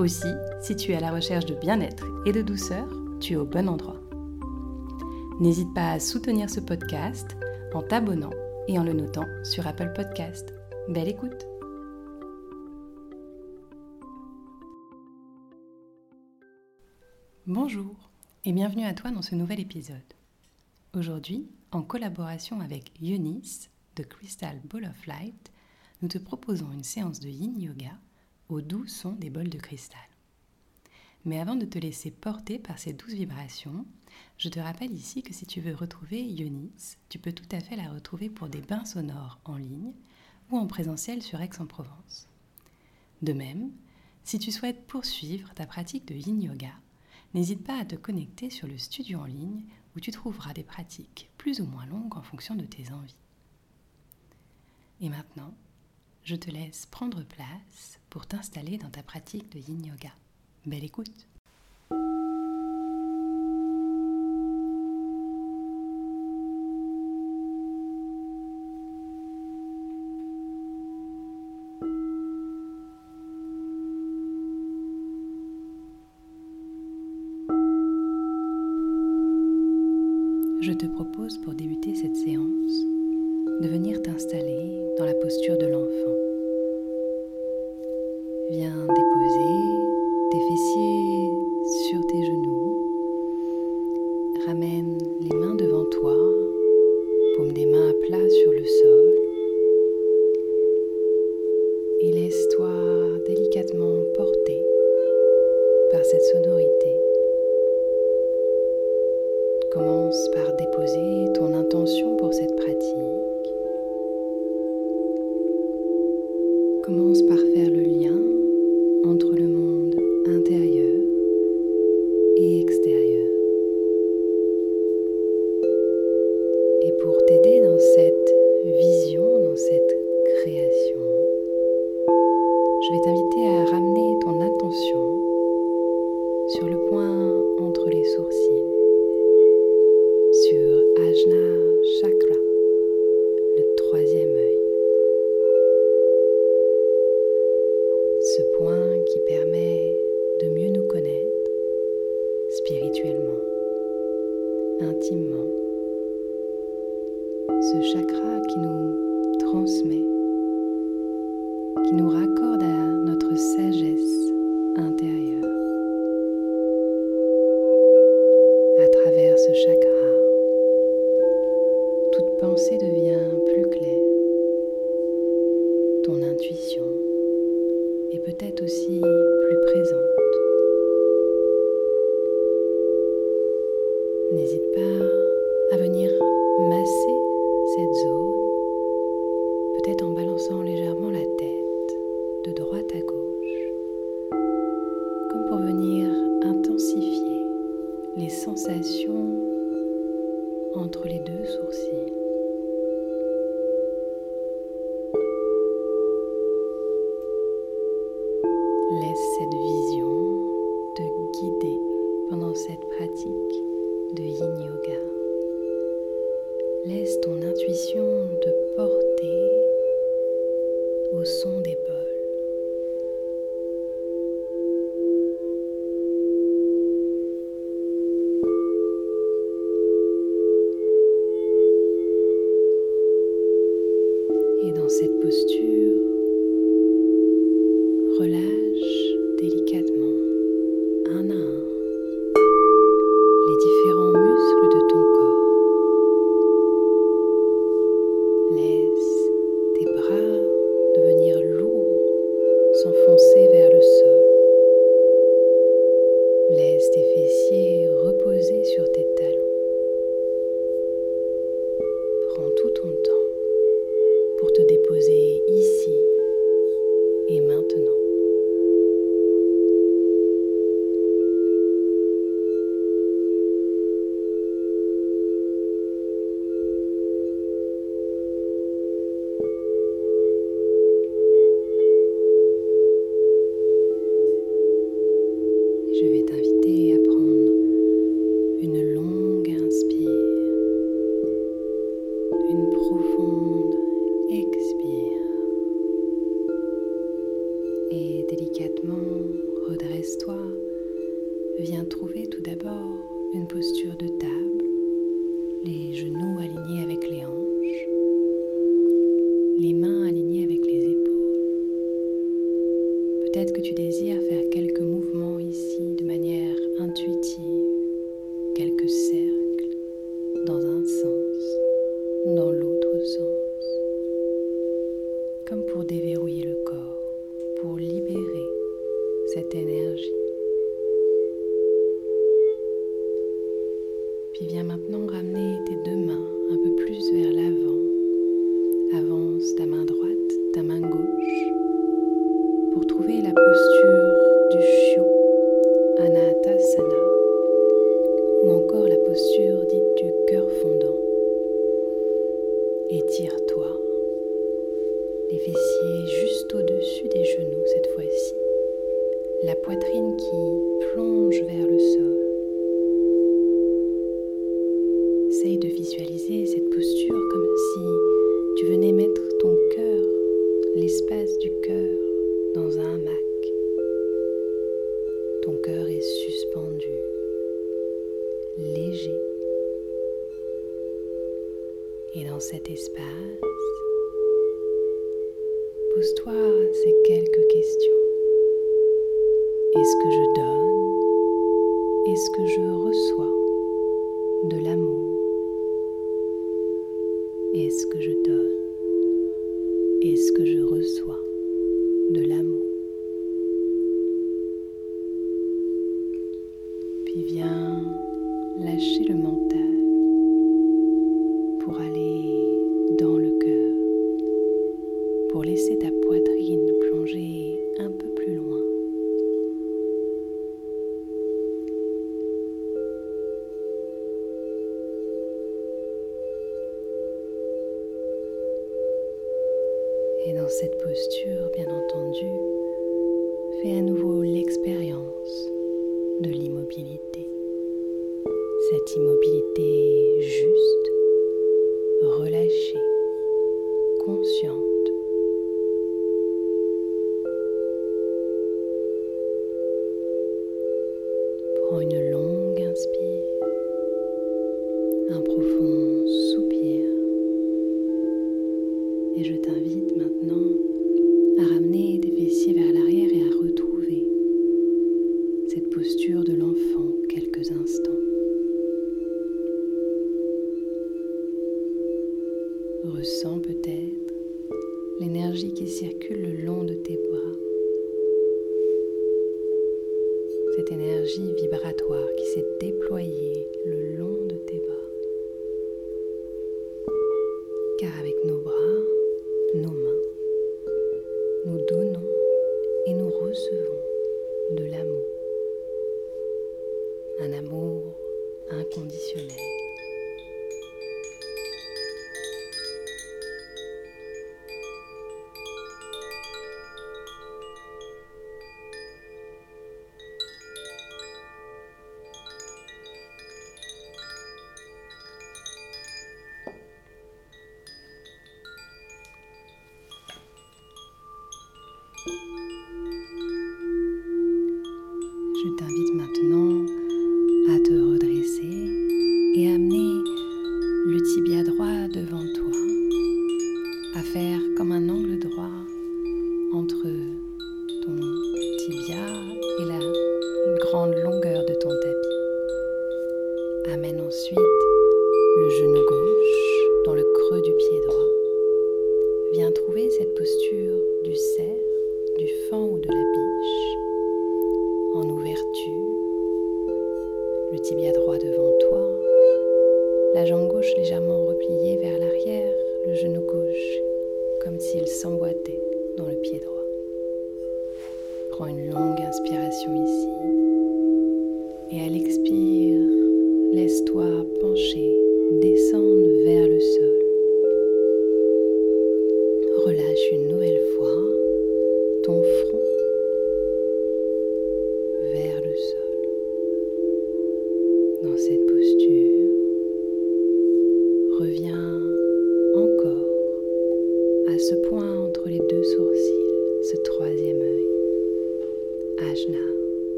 Aussi, si tu es à la recherche de bien-être et de douceur, tu es au bon endroit. N'hésite pas à soutenir ce podcast en t'abonnant et en le notant sur Apple Podcast. Belle écoute Bonjour et bienvenue à toi dans ce nouvel épisode. Aujourd'hui, en collaboration avec Eunice de Crystal Ball of Light, nous te proposons une séance de yin yoga doux son des bols de cristal. Mais avant de te laisser porter par ces douces vibrations, je te rappelle ici que si tu veux retrouver Eunice, tu peux tout à fait la retrouver pour des bains sonores en ligne ou en présentiel sur Aix-en-Provence. De même, si tu souhaites poursuivre ta pratique de yin yoga, n'hésite pas à te connecter sur le studio en ligne où tu trouveras des pratiques plus ou moins longues en fonction de tes envies. Et maintenant, je te laisse prendre place pour t'installer dans ta pratique de yin yoga. Belle écoute Je te propose pour débuter cette séance de venir t'installer dans la posture de l'enfant. Viens déposer tes sur tes genoux. Ramène les mains devant toi, paume des mains à plat sur le sol. Et laisse-toi délicatement porter par cette sonorité. Commence par déposer ton intention ton intuition et peut-être aussi plus présente. N'hésite pas posture de table, les genoux posture dite du cœur fondant. Étire-toi, les fessiers juste au-dessus des genoux cette fois-ci, la poitrine qui plonge vers le sol. et ce que je bien entendu, fait à nouveau l'expérience de l'immobilité. Cette immobilité juste, relâchée, consciente. Prends une peut-être l'énergie qui circule le long de tes bras. Cette énergie vibratoire qui s'est déployée le long comptoir, la jambe gauche légèrement repliée vers l'arrière, le genou gauche, comme s'il s'emboîtait dans le pied droit. Prends une longue inspiration ici et à l'expire, laisse-toi pencher, descendre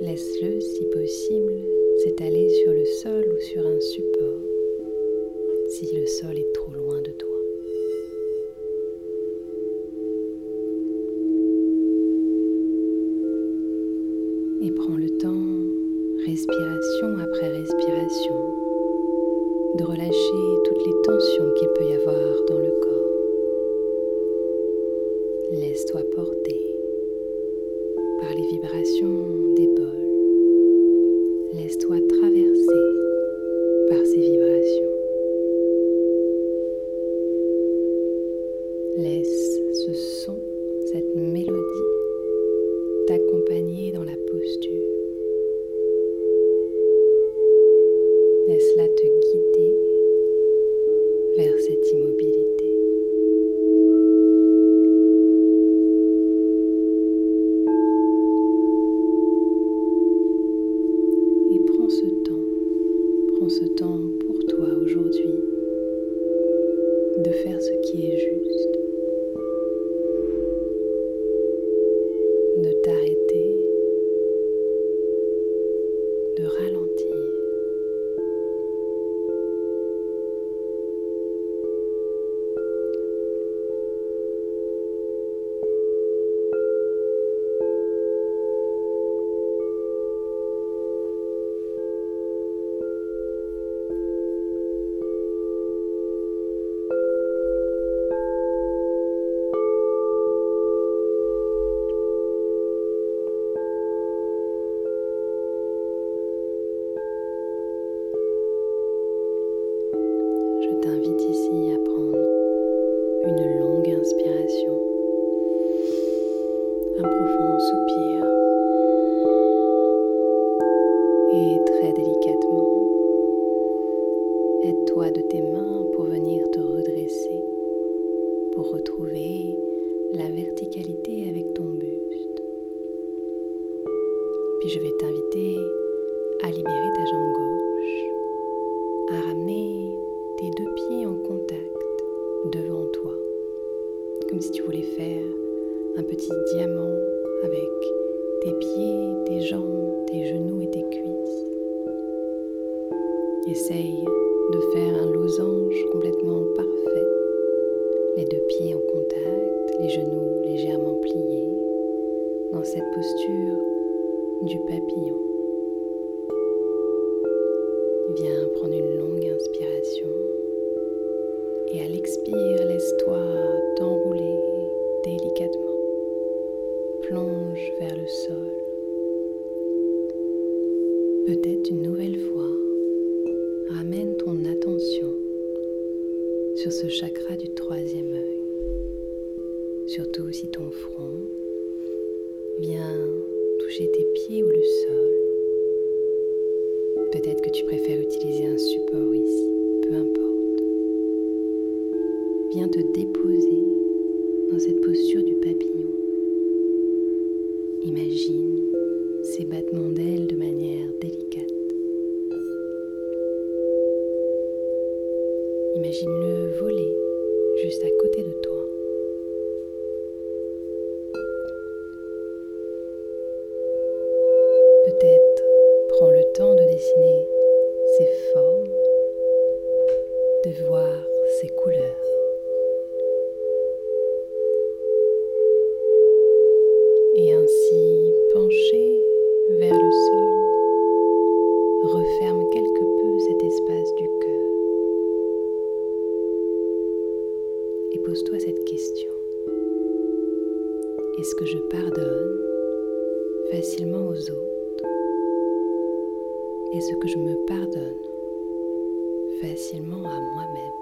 Laisse-le, si possible, s'étaler sur le sol ou sur un support si le sol est trop loin de toi. prendre une longue inspiration et à l'expire, laisse-toi t'enrouler délicatement. Plonge vers le sol. Peut-être une nouvelle fois, ramène ton attention sur ce chakra du imagine-le facilement aux autres. Et ce que je me pardonne facilement à moi-même.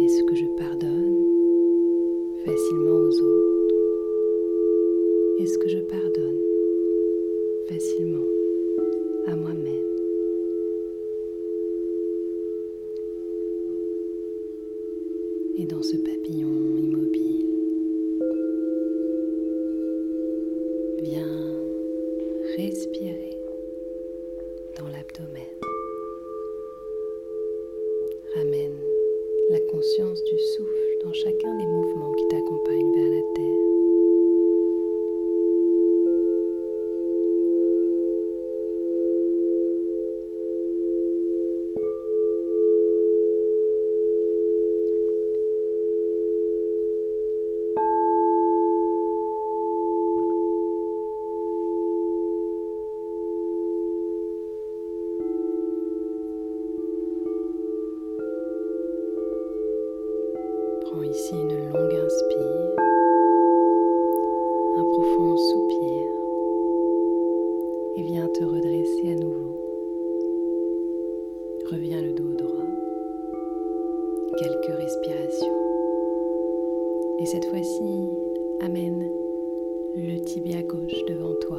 Et ce que je pardonne facilement aux autres. Et ce que je pardonne facilement à moi-même. Et dans ce papillon immobile, respire. Et cette fois-ci, amène le tibia gauche devant toi,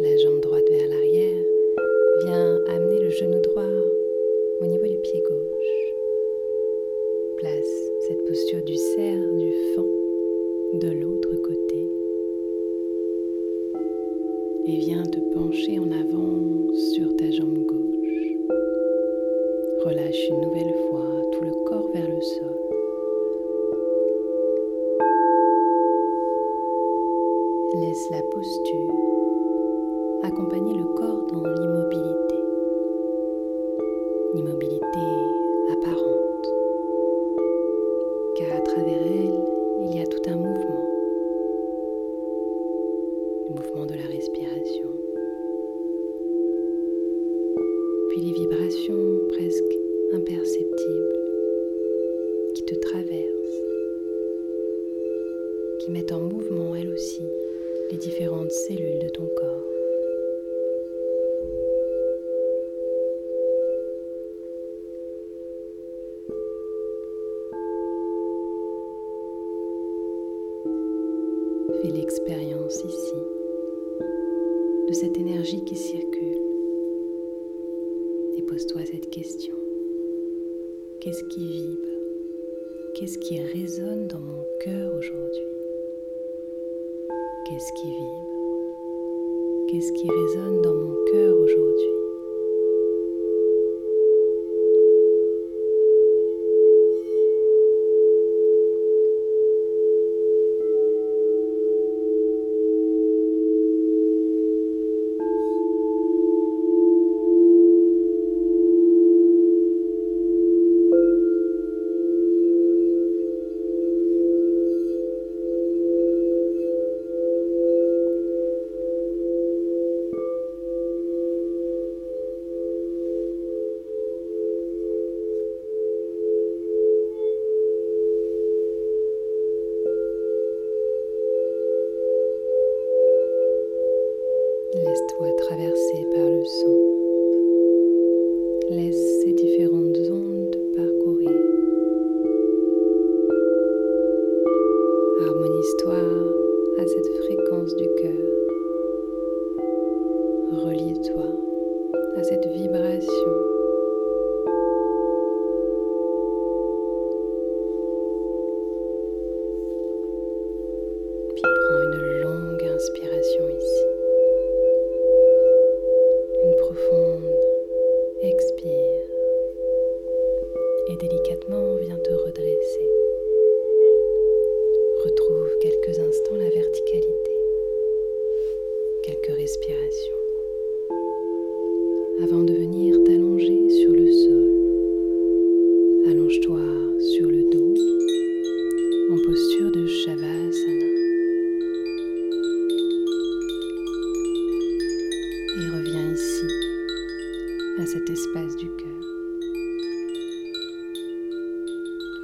la jambe droite vers l'arrière. Viens amener le genou droit au niveau du pied gauche. Place cette posture du cerf du fend de l'autre côté. Et viens te pencher en avant sur ta jambe gauche. Relâche une nouvelle fois tout le corps vers le sol. Laisse la posture accompagner le corps dans l'immobilité l'immobilité de cette énergie qui circule. Et pose-toi cette question. Qu'est-ce qui vibre? Qu'est-ce qui résonne dans mon cœur aujourd'hui? Qu'est-ce qui vibre? Qu'est-ce qui résonne dans mon cœur aujourd'hui?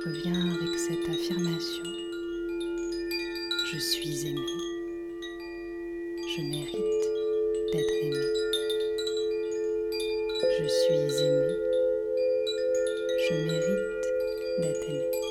Reviens avec cette affirmation. Je suis aimé. Je mérite d'être aimé. Je suis aimé. Je mérite d'être aimé.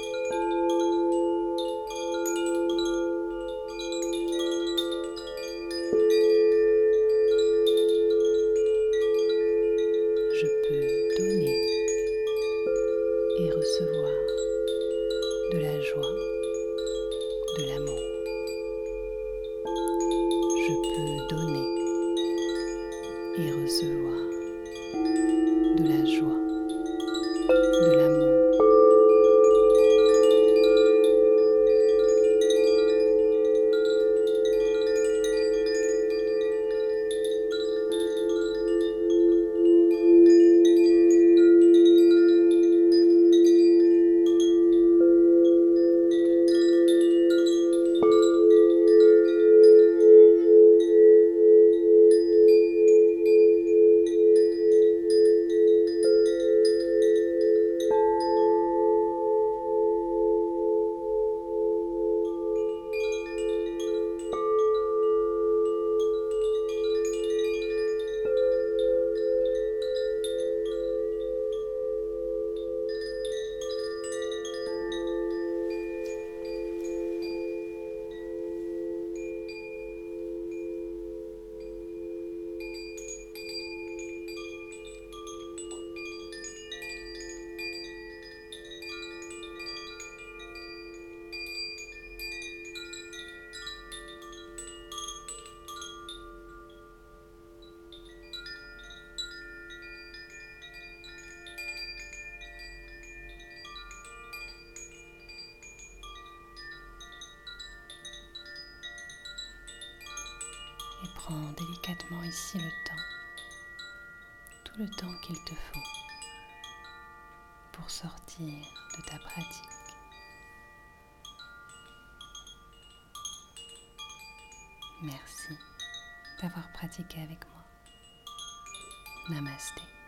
Délicatement ici le temps, tout le temps qu'il te faut pour sortir de ta pratique. Merci d'avoir pratiqué avec moi. Namasté.